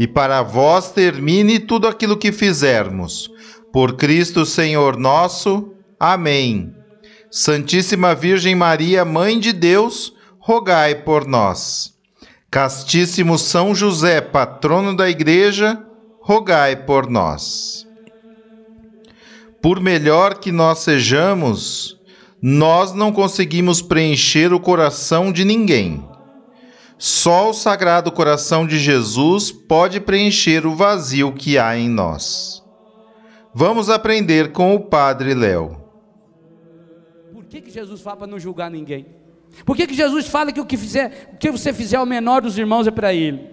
e para vós termine tudo aquilo que fizermos. Por Cristo Senhor nosso. Amém. Santíssima Virgem Maria, Mãe de Deus, rogai por nós. Castíssimo São José, patrono da Igreja, rogai por nós. Por melhor que nós sejamos, nós não conseguimos preencher o coração de ninguém. Só o Sagrado Coração de Jesus pode preencher o vazio que há em nós. Vamos aprender com o Padre Léo. Por que, que Jesus fala para não julgar ninguém? Por que, que Jesus fala que o que, fizer, o que você fizer ao menor dos irmãos é para ele?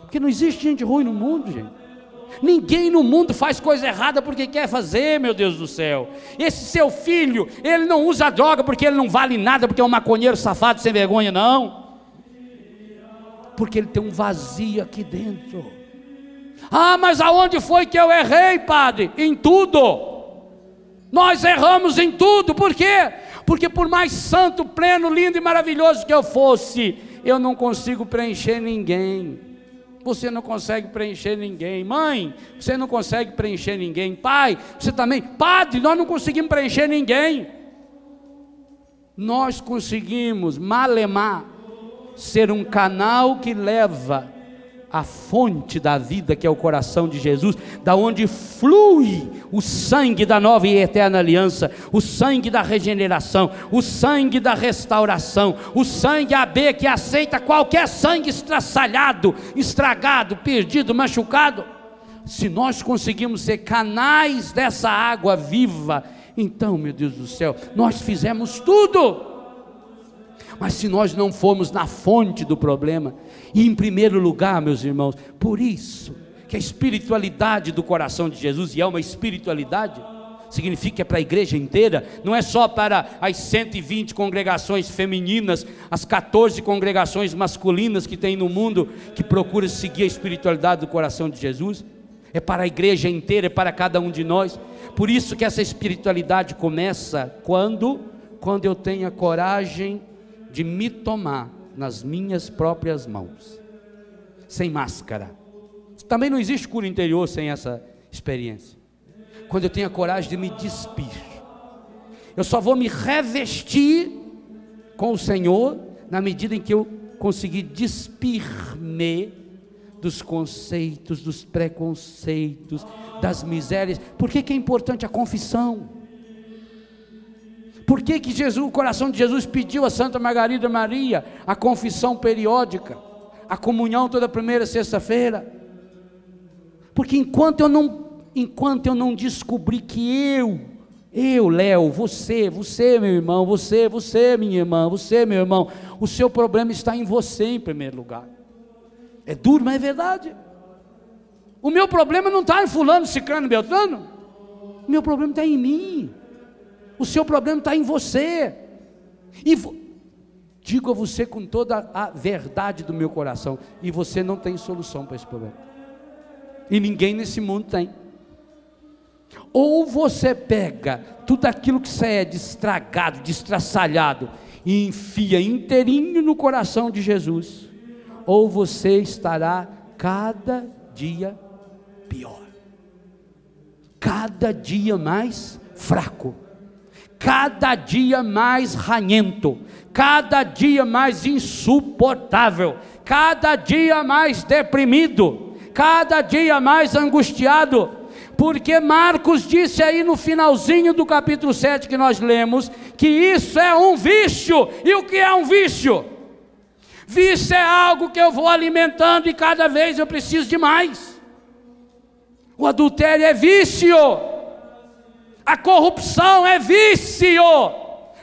Porque não existe gente ruim no mundo, gente. Ninguém no mundo faz coisa errada porque quer fazer, meu Deus do céu. Esse seu filho, ele não usa droga porque ele não vale nada, porque é um maconheiro safado sem vergonha, não porque ele tem um vazio aqui dentro. Ah, mas aonde foi que eu errei, padre? Em tudo. Nós erramos em tudo, por quê? Porque por mais santo, pleno, lindo e maravilhoso que eu fosse, eu não consigo preencher ninguém. Você não consegue preencher ninguém. Mãe, você não consegue preencher ninguém. Pai, você também. Padre, nós não conseguimos preencher ninguém. Nós conseguimos malemar ser um canal que leva a fonte da vida, que é o coração de Jesus, da onde flui o sangue da nova e eterna aliança, o sangue da regeneração, o sangue da restauração, o sangue AB que aceita qualquer sangue estraçalhado, estragado, perdido, machucado. Se nós conseguimos ser canais dessa água viva, então, meu Deus do céu, nós fizemos tudo. Mas se nós não formos na fonte do problema, e em primeiro lugar, meus irmãos, por isso que a espiritualidade do coração de Jesus, e é uma espiritualidade, significa que é para a igreja inteira, não é só para as 120 congregações femininas, as 14 congregações masculinas que tem no mundo que procuram seguir a espiritualidade do coração de Jesus, é para a igreja inteira, é para cada um de nós. Por isso que essa espiritualidade começa quando quando eu tenho a coragem de me tomar nas minhas próprias mãos, sem máscara. Também não existe cura interior sem essa experiência. Quando eu tenho a coragem de me despir, eu só vou me revestir com o Senhor na medida em que eu conseguir despir-me dos conceitos, dos preconceitos, das misérias. Por que, que é importante a confissão? Por que, que Jesus, o coração de Jesus pediu a Santa Margarida Maria a confissão periódica, a comunhão toda primeira sexta-feira? Porque enquanto eu não, enquanto eu não descobri que eu, eu, Léo, você, você, meu irmão, você, você, minha irmã, você, meu irmão, o seu problema está em você em primeiro lugar. É duro, mas é verdade. O meu problema não está em fulano, ciclano, beltrano. O meu problema está em mim. O seu problema está em você. E digo a você com toda a verdade do meu coração: e você não tem solução para esse problema. E ninguém nesse mundo tem. Ou você pega tudo aquilo que você é destragado, destraçalhado, e enfia inteirinho no coração de Jesus, ou você estará cada dia pior, cada dia mais fraco cada dia mais ranhento, cada dia mais insuportável, cada dia mais deprimido, cada dia mais angustiado, Porque Marcos disse aí no finalzinho do capítulo 7 que nós lemos, que isso é um vício. E o que é um vício? Vício é algo que eu vou alimentando e cada vez eu preciso de mais. O adultério é vício. A corrupção é vício.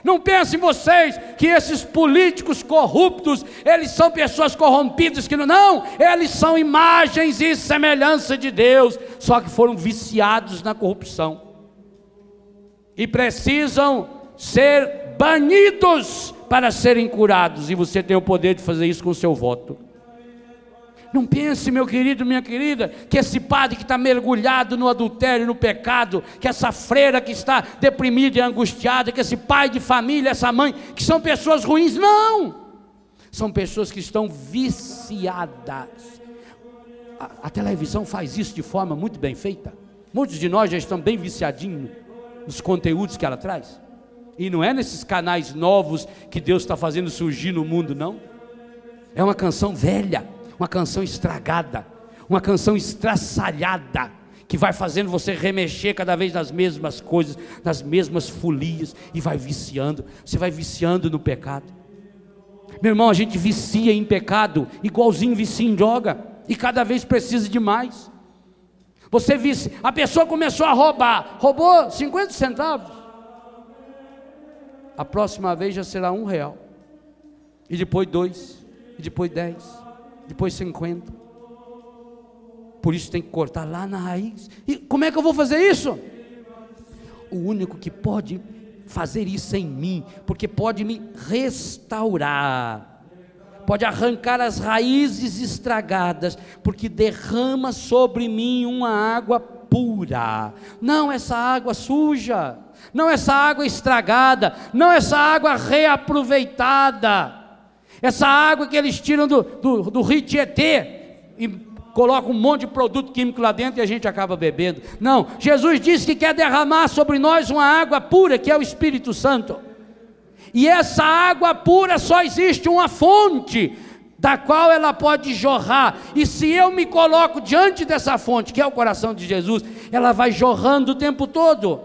Não pensem vocês que esses políticos corruptos, eles são pessoas corrompidas que não, não, eles são imagens e semelhança de Deus, só que foram viciados na corrupção. E precisam ser banidos para serem curados, e você tem o poder de fazer isso com o seu voto. Não pense, meu querido, minha querida, que esse padre que está mergulhado no adultério, no pecado, que essa freira que está deprimida e angustiada, que esse pai de família, essa mãe, que são pessoas ruins. Não! São pessoas que estão viciadas. A, a televisão faz isso de forma muito bem feita. Muitos de nós já estão bem viciadinhos nos conteúdos que ela traz. E não é nesses canais novos que Deus está fazendo surgir no mundo, não. É uma canção velha uma canção estragada, uma canção estraçalhada, que vai fazendo você remexer cada vez nas mesmas coisas, nas mesmas folias, e vai viciando, você vai viciando no pecado. Meu irmão, a gente vicia em pecado, igualzinho vicia em droga, e cada vez precisa de mais. Você vicia, a pessoa começou a roubar, roubou 50 centavos. A próxima vez já será um real, e depois dois, e depois dez depois 50. Por isso tem que cortar lá na raiz. E como é que eu vou fazer isso? O único que pode fazer isso em mim, porque pode me restaurar, pode arrancar as raízes estragadas, porque derrama sobre mim uma água pura, não essa água suja, não essa água estragada, não essa água reaproveitada. Essa água que eles tiram do, do, do rio Tietê e colocam um monte de produto químico lá dentro e a gente acaba bebendo. Não, Jesus disse que quer derramar sobre nós uma água pura, que é o Espírito Santo. E essa água pura só existe uma fonte da qual ela pode jorrar. E se eu me coloco diante dessa fonte, que é o coração de Jesus, ela vai jorrando o tempo todo,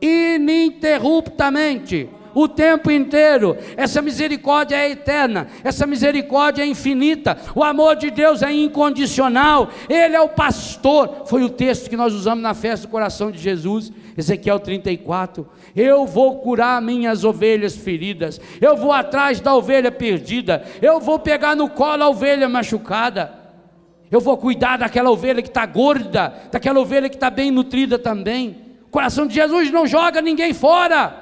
ininterruptamente o tempo inteiro. Essa misericórdia é eterna, essa misericórdia é infinita. O amor de Deus é incondicional. Ele é o pastor. Foi o texto que nós usamos na festa do coração de Jesus, Ezequiel 34. Eu vou curar minhas ovelhas feridas. Eu vou atrás da ovelha perdida. Eu vou pegar no colo a ovelha machucada. Eu vou cuidar daquela ovelha que está gorda, daquela ovelha que está bem nutrida também. O coração de Jesus não joga ninguém fora.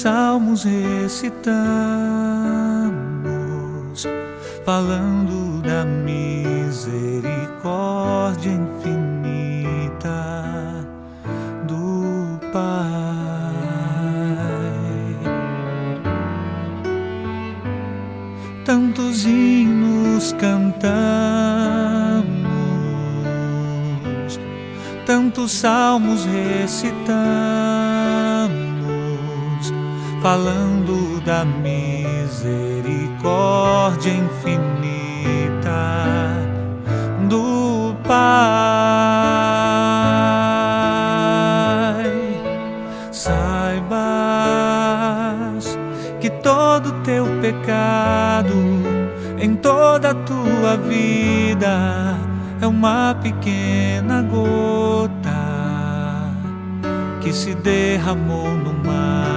Salmos recitamos, falando da misericórdia infinita do Pai. Tantos hinos cantamos, tantos salmos recitamos falando da misericórdia infinita do Pai. Saibas que todo teu pecado em toda a tua vida é uma pequena gota que se derramou no mar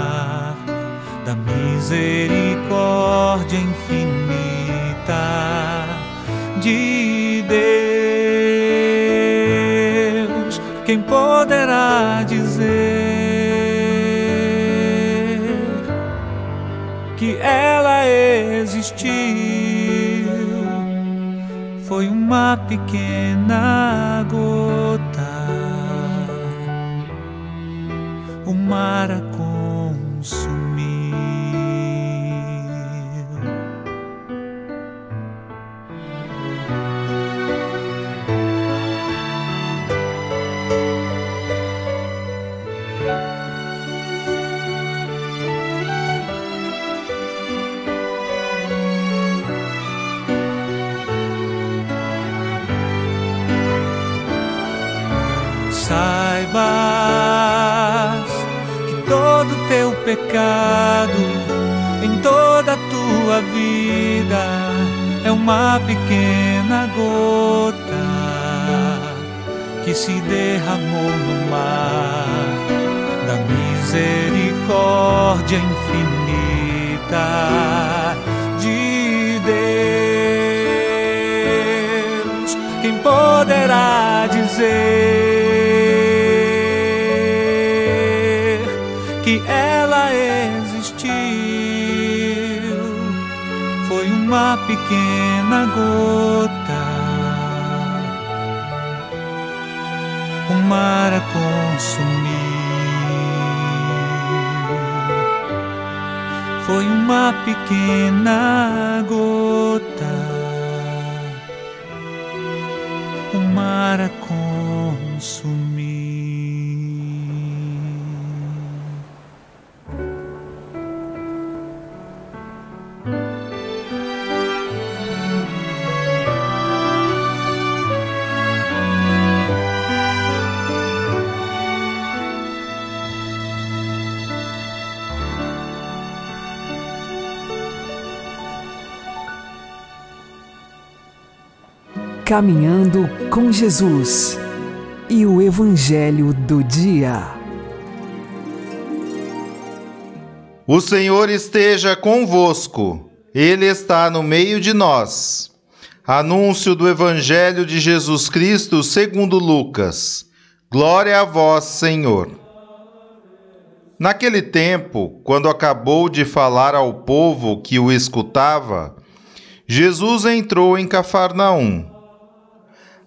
misericórdia infinita de Deus. Quem poderá dizer que ela existiu? Foi uma pequena gota o mar a consumiu. Uma pequena gota, o mar a consumir. Caminhando com Jesus e o Evangelho do Dia. O Senhor esteja convosco, Ele está no meio de nós. Anúncio do Evangelho de Jesus Cristo segundo Lucas. Glória a vós, Senhor. Naquele tempo, quando acabou de falar ao povo que o escutava, Jesus entrou em Cafarnaum.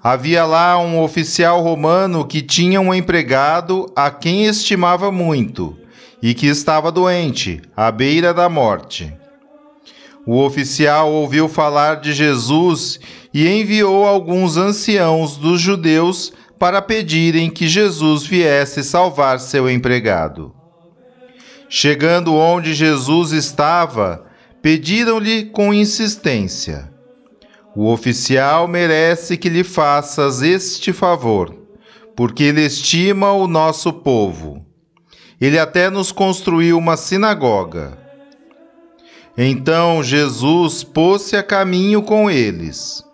Havia lá um oficial romano que tinha um empregado a quem estimava muito e que estava doente, à beira da morte. O oficial ouviu falar de Jesus e enviou alguns anciãos dos judeus para pedirem que Jesus viesse salvar seu empregado. Chegando onde Jesus estava, pediram-lhe com insistência: O oficial merece que lhe faças este favor, porque ele estima o nosso povo. Ele até nos construiu uma sinagoga. Então Jesus pôs-se a caminho com eles.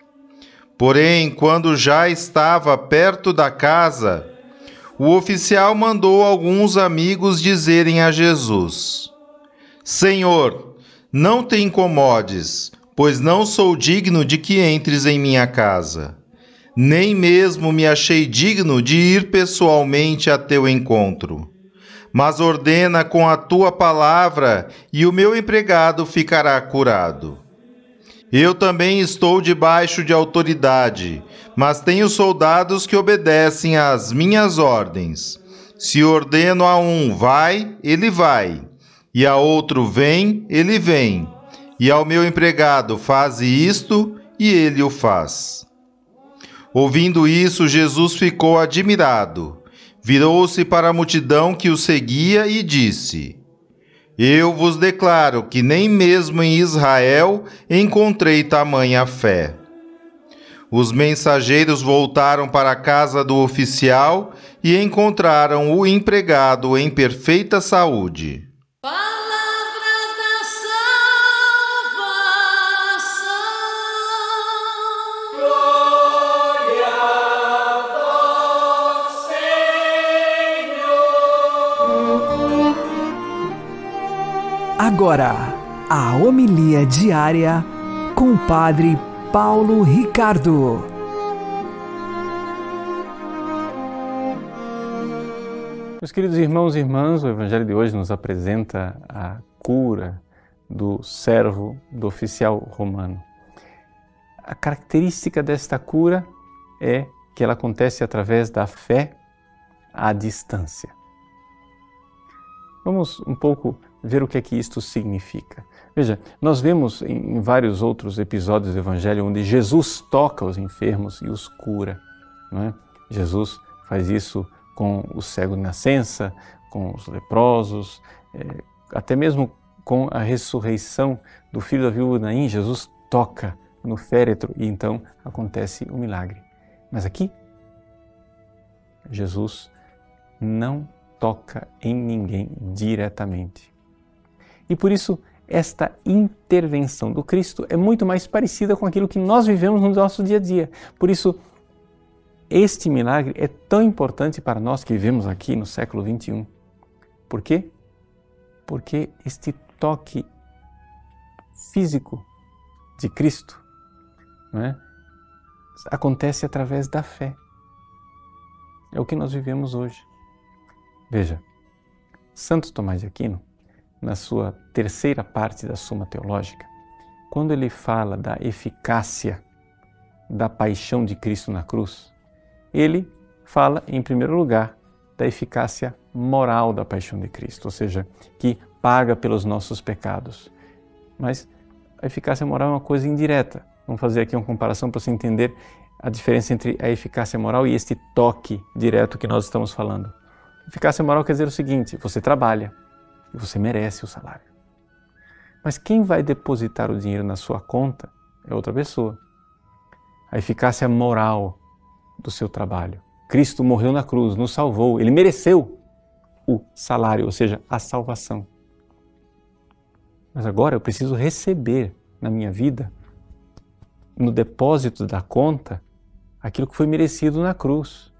Porém, quando já estava perto da casa, o oficial mandou alguns amigos dizerem a Jesus: Senhor, não te incomodes, pois não sou digno de que entres em minha casa. Nem mesmo me achei digno de ir pessoalmente a teu encontro. Mas ordena com a tua palavra, e o meu empregado ficará curado. Eu também estou debaixo de autoridade, mas tenho soldados que obedecem às minhas ordens. Se ordeno a um vai, ele vai, e a outro vem, ele vem, e ao meu empregado faze isto, e ele o faz. Ouvindo isso, Jesus ficou admirado, virou-se para a multidão que o seguia e disse: Eu vos declaro que nem mesmo em Israel encontrei tamanha fé. Os mensageiros voltaram para a casa do oficial e encontraram o empregado em perfeita saúde. Agora, a homilia diária com o Padre Paulo Ricardo. Meus queridos irmãos e irmãs, o Evangelho de hoje nos apresenta a cura do servo do oficial romano. A característica desta cura é que ela acontece através da fé à distância. Vamos um pouco ver o que é que isto significa. Veja, nós vemos em vários outros episódios do Evangelho onde Jesus toca os enfermos e os cura. Não é? Jesus faz isso com o cego de nascença, com os leprosos, é, até mesmo com a ressurreição do filho da viúva Naim, Jesus toca no féretro e então acontece o milagre. Mas aqui, Jesus não toca em ninguém diretamente. E por isso, esta intervenção do Cristo é muito mais parecida com aquilo que nós vivemos no nosso dia a dia. Por isso, este milagre é tão importante para nós que vivemos aqui no século 21. Por quê? Porque este toque físico de Cristo é? acontece através da fé. É o que nós vivemos hoje. Veja, Santo Tomás de Aquino, na sua terceira parte da Suma Teológica, quando ele fala da eficácia da paixão de Cristo na cruz, ele fala, em primeiro lugar, da eficácia moral da paixão de Cristo, ou seja, que paga pelos nossos pecados. Mas a eficácia moral é uma coisa indireta. Vamos fazer aqui uma comparação para você entender a diferença entre a eficácia moral e este toque direto que nós estamos falando. Eficácia moral quer dizer o seguinte: você trabalha você merece o salário. Mas quem vai depositar o dinheiro na sua conta é outra pessoa. A eficácia moral do seu trabalho. Cristo morreu na cruz, nos salvou, ele mereceu o salário, ou seja, a salvação. Mas agora eu preciso receber na minha vida, no depósito da conta, aquilo que foi merecido na cruz.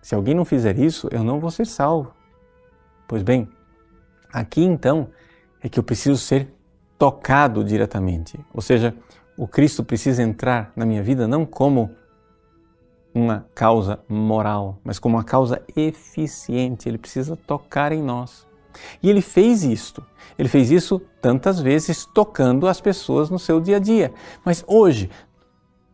Se alguém não fizer isso, eu não vou ser salvo. Pois bem, aqui então é que eu preciso ser tocado diretamente. Ou seja, o Cristo precisa entrar na minha vida não como uma causa moral, mas como uma causa eficiente. Ele precisa tocar em nós. E ele fez isto. Ele fez isso tantas vezes tocando as pessoas no seu dia a dia. Mas hoje,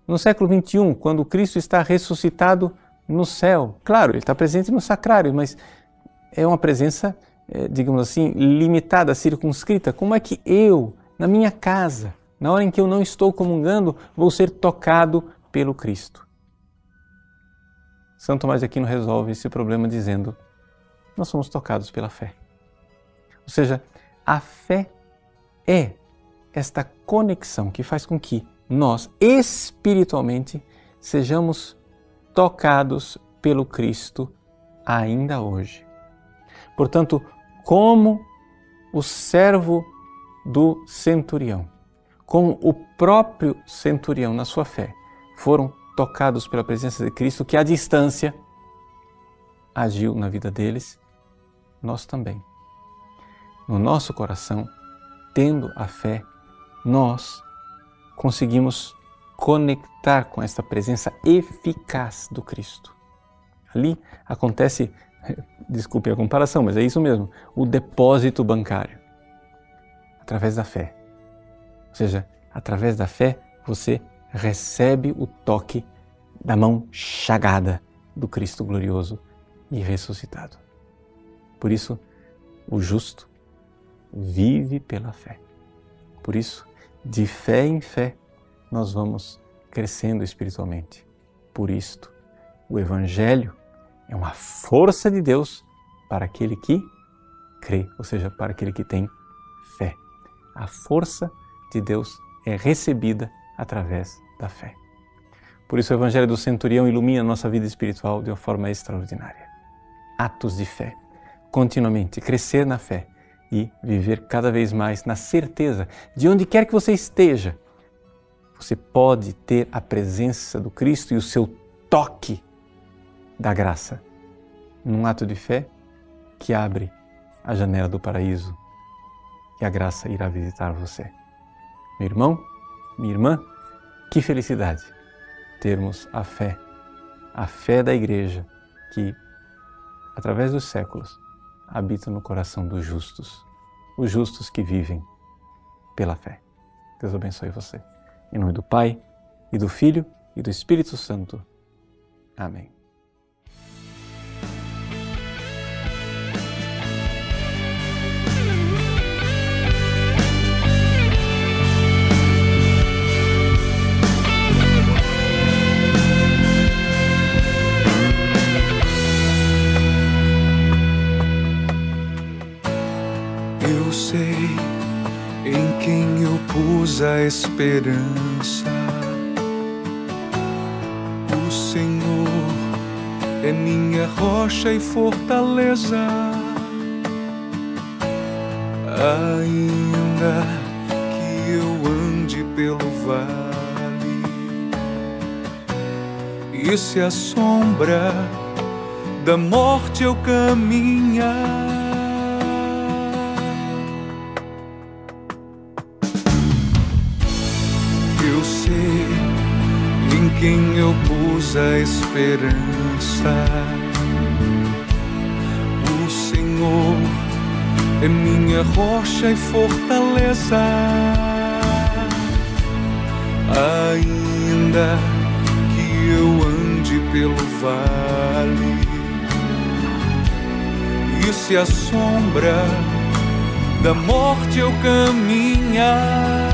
no século 21, quando Cristo está ressuscitado no céu, claro, ele está presente no sacrário, mas é uma presença, digamos assim, limitada, circunscrita. Como é que eu, na minha casa, na hora em que eu não estou comungando, vou ser tocado pelo Cristo? Santo Tomás de Aquino resolve esse problema dizendo: nós somos tocados pela fé. Ou seja, a fé é esta conexão que faz com que nós espiritualmente sejamos tocados pelo Cristo ainda hoje. Portanto, como o servo do centurião, como o próprio centurião na sua fé foram tocados pela presença de Cristo, que à distância agiu na vida deles, nós também. No nosso coração, tendo a fé, nós conseguimos conectar com esta presença eficaz do Cristo. Ali acontece, desculpe a comparação, mas é isso mesmo, o depósito bancário através da fé. Ou seja, através da fé você recebe o toque da mão chagada do Cristo glorioso e ressuscitado. Por isso, o justo vive pela fé. Por isso, de fé em fé, nós vamos crescendo espiritualmente. Por isto, o Evangelho é uma força de Deus para aquele que crê, ou seja, para aquele que tem fé. A força de Deus é recebida através da fé. Por isso, o Evangelho do Centurião ilumina nossa vida espiritual de uma forma extraordinária. Atos de fé, continuamente crescer na fé e viver cada vez mais na certeza de onde quer que você esteja, você pode ter a presença do Cristo e o seu toque da graça num ato de fé que abre a janela do paraíso, e a graça irá visitar você. Meu irmão, minha irmã, que felicidade termos a fé, a fé da Igreja que, através dos séculos, habita no coração dos justos, os justos que vivem pela fé. Deus abençoe você. Em nome do Pai, e do Filho, e do Espírito Santo. Amém. Pus a esperança. O Senhor é minha rocha e fortaleza. Ainda que eu ande pelo vale e se a sombra da morte eu caminhar. Quem eu pus a esperança. O Senhor é minha rocha e fortaleza. Ainda que eu ande pelo vale e se a sombra da morte eu caminhar.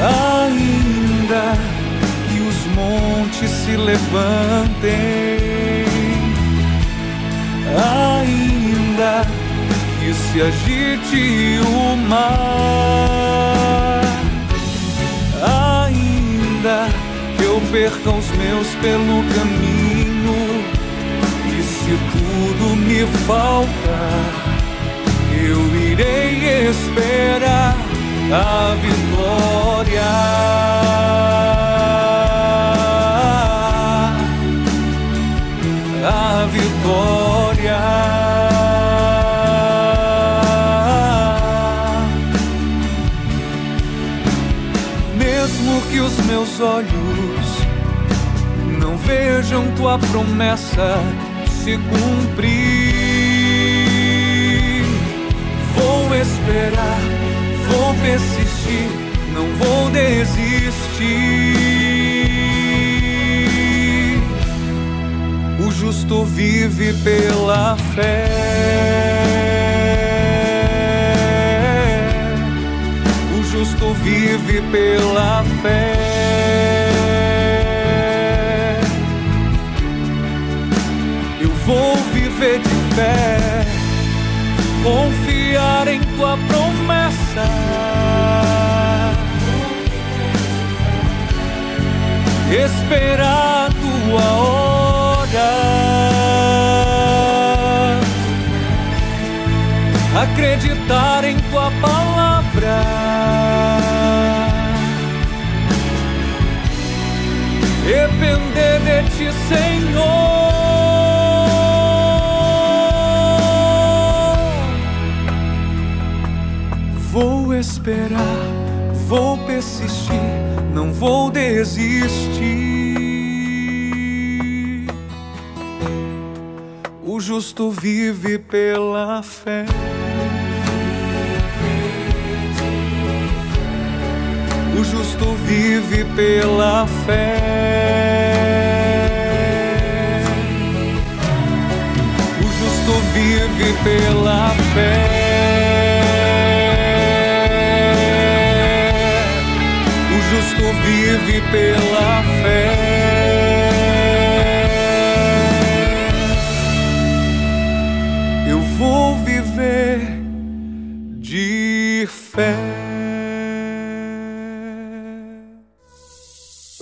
Ainda que os montes se levantem, ainda que se agite o mar, ainda que eu perca os meus pelo caminho, e se tudo me falta, eu irei esperar a vitória. Olhos não vejam tua promessa se cumprir, vou esperar vou persistir, não vou desistir. O justo vive pela fé. O justo vive pela fé. Eu vou viver de fé confiar em tua promessa. Esperar tua hora. Acreditar em tua palavra. Depender de ti, Senhor. Vou esperar, vou persistir, não vou desistir. O justo vive pela fé. O justo vive pela fé. O justo vive pela fé. O justo vive pela fé. Eu vou viver de fé.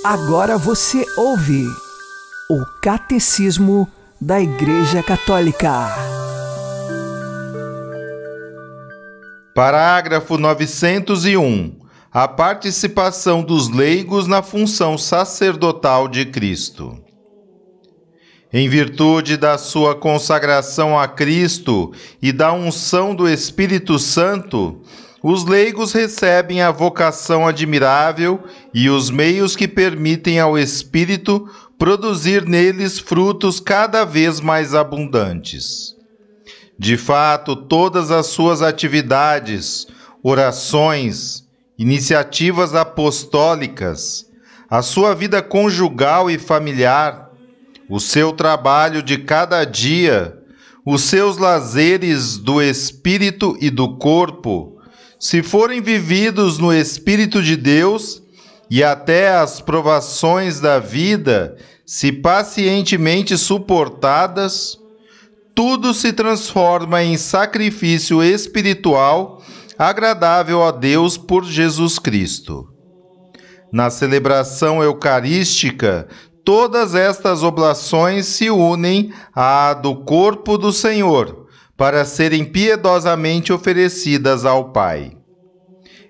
Agora você ouve o Catecismo da Igreja Católica. Parágrafo 901. A participação dos leigos na função sacerdotal de Cristo. Em virtude da sua consagração a Cristo e da unção do Espírito Santo, os leigos recebem a vocação admirável e os meios que permitem ao Espírito produzir neles frutos cada vez mais abundantes. De fato, todas as suas atividades, orações, iniciativas apostólicas, a sua vida conjugal e familiar, o seu trabalho de cada dia, os seus lazeres do espírito e do corpo, se forem vividos no Espírito de Deus, e até as provações da vida, se pacientemente suportadas, tudo se transforma em sacrifício espiritual agradável a Deus por Jesus Cristo. Na celebração eucarística, todas estas oblações se unem à do corpo do Senhor, para serem piedosamente oferecidas ao Pai.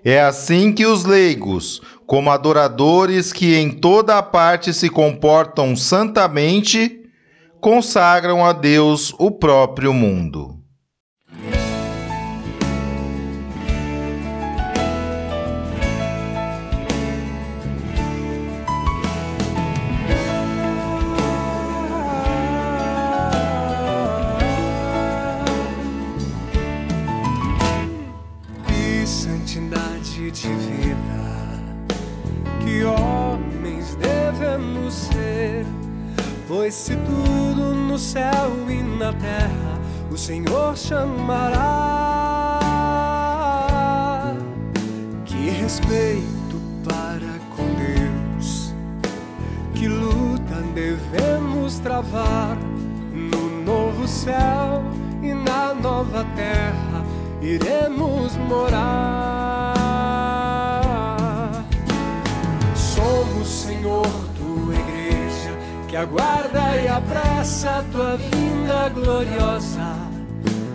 É assim que os leigos, como adoradores que em toda a parte se comportam santamente, consagram a Deus o próprio mundo. Pois se tudo no céu e na terra o Senhor chamará, que respeito para com Deus, que luta devemos travar no novo céu e na nova terra. Iremos morar. Somos Senhor que aguarda e apressa a tua vinda gloriosa.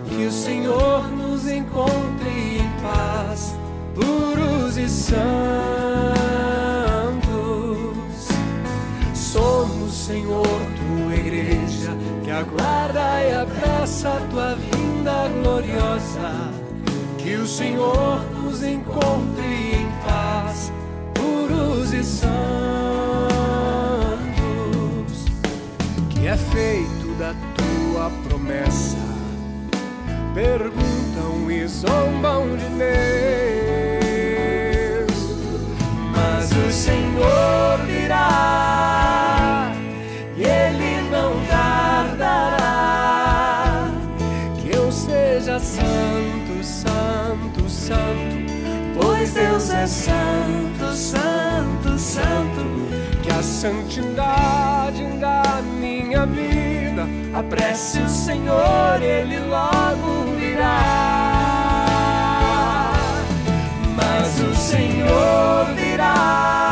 Que o Senhor nos encontre em paz, puros e santos. Somos, Senhor, tua igreja, que aguarda e apressa a tua vinda gloriosa. Que o Senhor nos encontre em paz, puros e santos é feito da tua promessa. Perguntam e zombam de Deus, mas o Senhor virá e Ele não tardará. Que eu seja santo, santo, santo, pois Deus é santo, santo, santo. Que a santidade da minha vida. Apresse o Senhor, Ele logo virá. Mas o Senhor virá,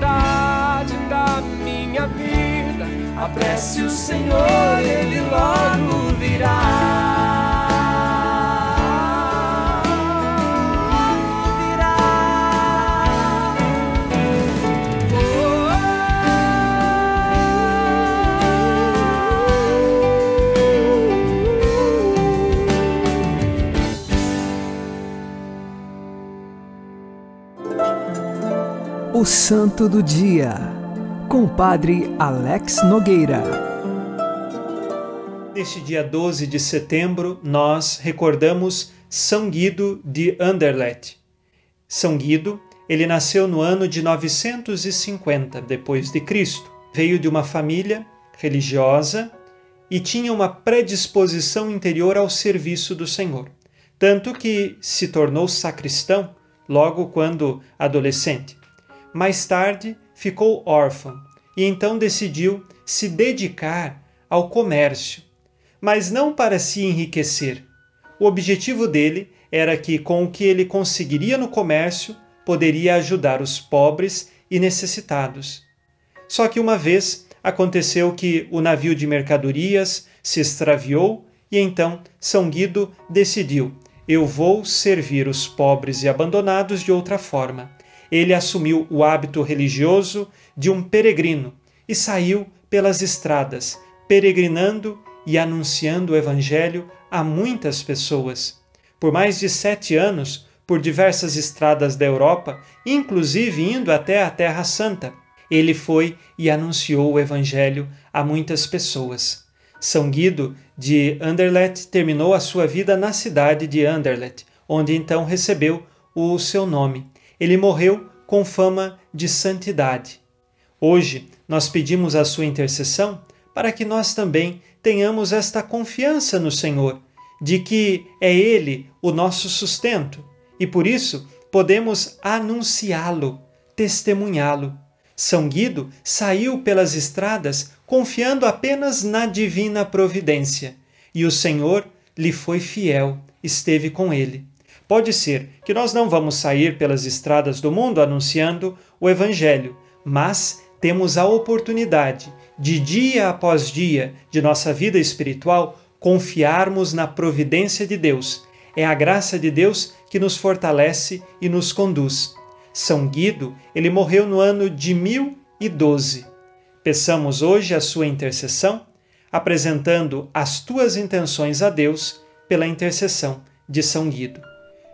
da minha vida. Apresse o Senhor, Ele logo Santo do Dia com o Padre Alex Nogueira. Neste dia 12 de setembro, nós recordamos São Guido de Anderlecht. São Guido, ele nasceu no ano de 950 depois de Cristo. Veio de uma família religiosa e tinha uma predisposição interior ao serviço do Senhor, tanto que se tornou sacristão logo quando adolescente. Mais tarde, ficou órfão e então decidiu se dedicar ao comércio, mas não para se enriquecer. O objetivo dele era que, com o que ele conseguiria no comércio, poderia ajudar os pobres e necessitados. Só que uma vez, aconteceu que o navio de mercadorias se extraviou e então São Guido decidiu: eu vou servir os pobres e abandonados de outra forma. Ele assumiu o hábito religioso de um peregrino e saiu pelas estradas, peregrinando e anunciando o Evangelho a muitas pessoas. Por mais de sete anos, por diversas estradas da Europa, inclusive indo até a Terra Santa, ele foi e anunciou o Evangelho a muitas pessoas. São Guido de Anderlecht terminou a sua vida na cidade de Anderlecht, onde então recebeu o seu nome. Ele morreu com fama de santidade. Hoje nós pedimos a sua intercessão para que nós também tenhamos esta confiança no Senhor, de que é Ele o nosso sustento e por isso podemos anunciá-lo, testemunhá-lo. São Guido saiu pelas estradas confiando apenas na divina providência, e o Senhor lhe foi fiel, esteve com ele. Pode ser que nós não vamos sair pelas estradas do mundo anunciando o Evangelho, mas temos a oportunidade de dia após dia de nossa vida espiritual confiarmos na providência de Deus. É a graça de Deus que nos fortalece e nos conduz. São Guido, ele morreu no ano de 1012. Peçamos hoje a sua intercessão, apresentando as tuas intenções a Deus pela intercessão de São Guido.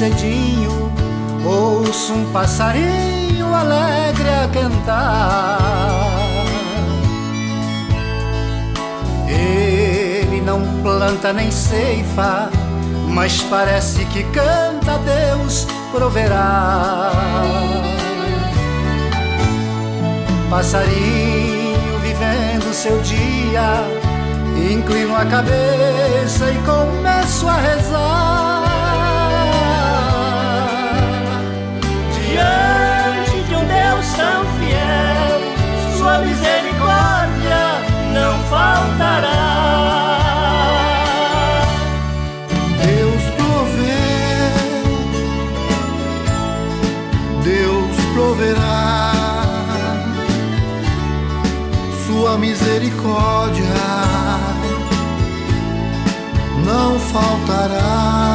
Cedinho, ouço um passarinho alegre a cantar. Ele não planta nem ceifa, mas parece que canta Deus proverá. Passarinho vivendo seu dia Inclino a cabeça e começo a rezar. Misericórdia não faltará.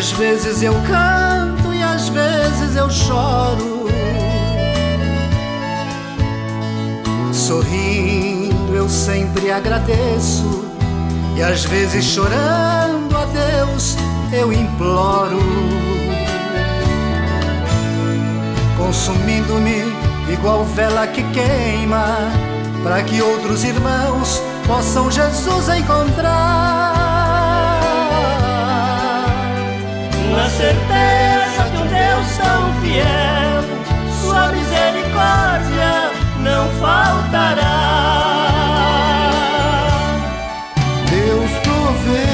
Às vezes eu canto e às vezes eu choro. Sorrindo eu sempre agradeço, e às vezes chorando a Deus eu imploro. Consumindo-me igual vela que queima, para que outros irmãos possam Jesus encontrar. Na certeza de um Deus tão fiel, Sua misericórdia não faltará. Deus provê,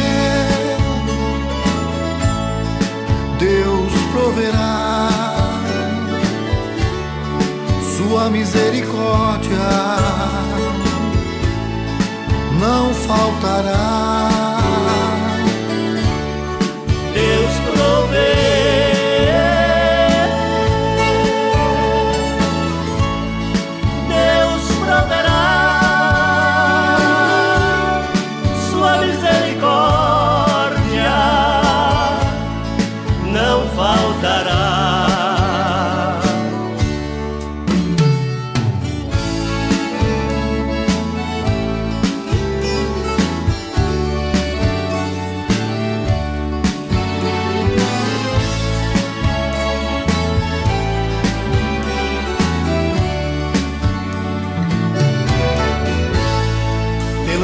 Deus proverá. Sua misericórdia não faltará.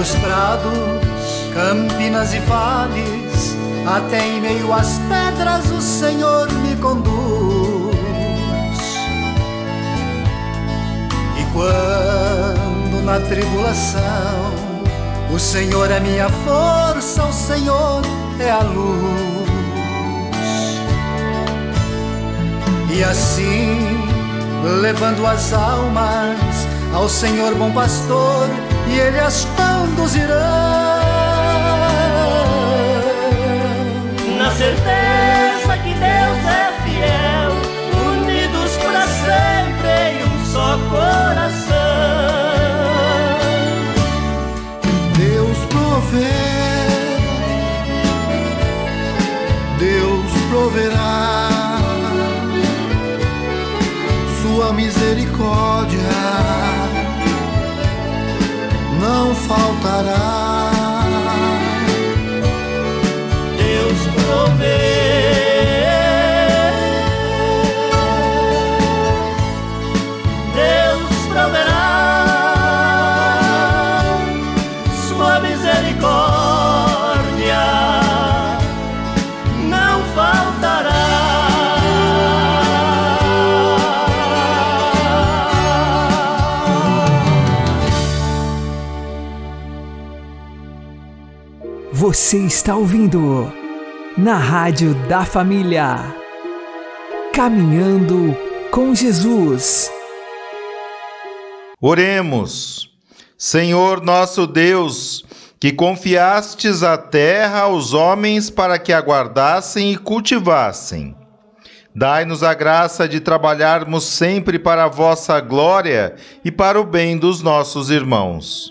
Pelos prados, campinas e vales, até em meio às pedras o Senhor me conduz. E quando na tribulação, o Senhor é minha força, o Senhor é a luz. E assim, levando as almas ao Senhor bom pastor, e Ele as conduzirá. Na certeza que Deus é fiel, unidos para sempre em um só coração. Deus provê, Deus proverá sua misericórdia não faltará. Deus provê. Você está ouvindo na Rádio da Família. Caminhando com Jesus. Oremos. Senhor nosso Deus, que confiastes a terra aos homens para que aguardassem e cultivassem. Dai-nos a graça de trabalharmos sempre para a vossa glória e para o bem dos nossos irmãos.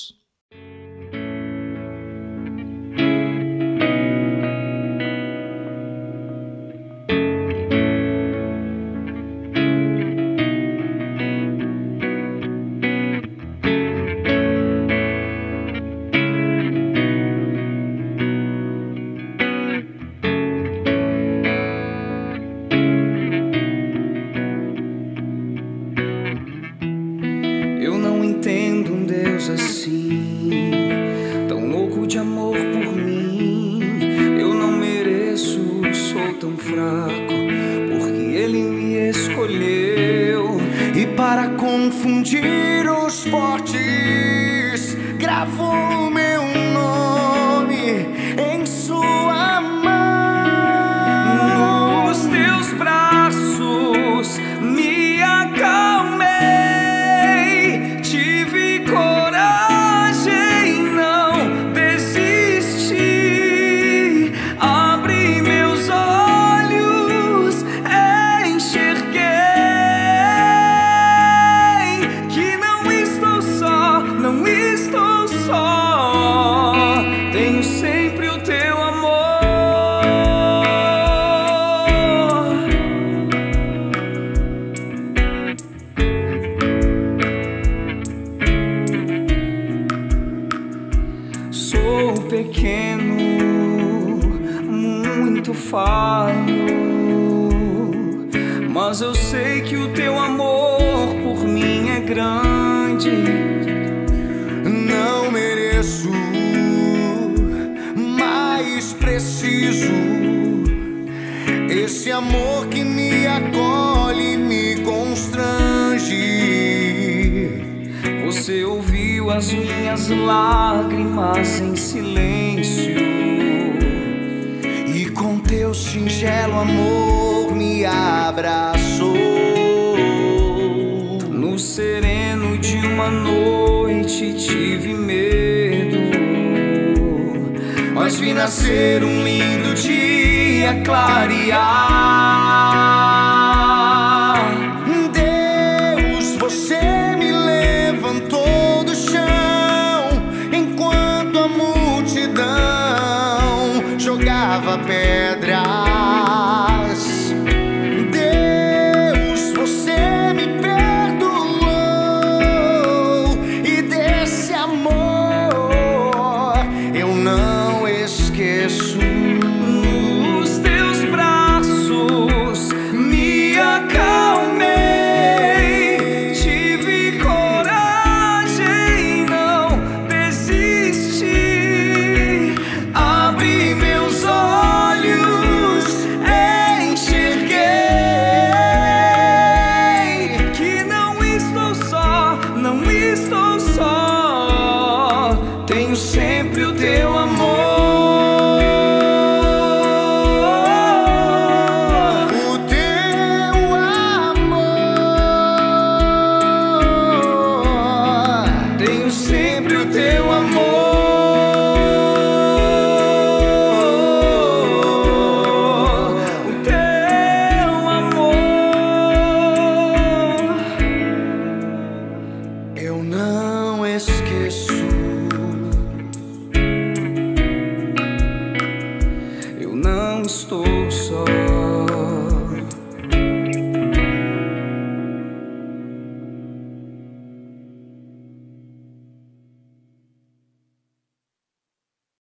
Falho, mas eu sei que o teu amor por mim é grande. Não mereço, mas preciso esse amor que me acolhe, me constrange. Você ouviu as minhas lágrimas em silêncio teu singelo amor me abraçou. No sereno de uma noite tive medo, mas vi nascer um lindo dia clarear.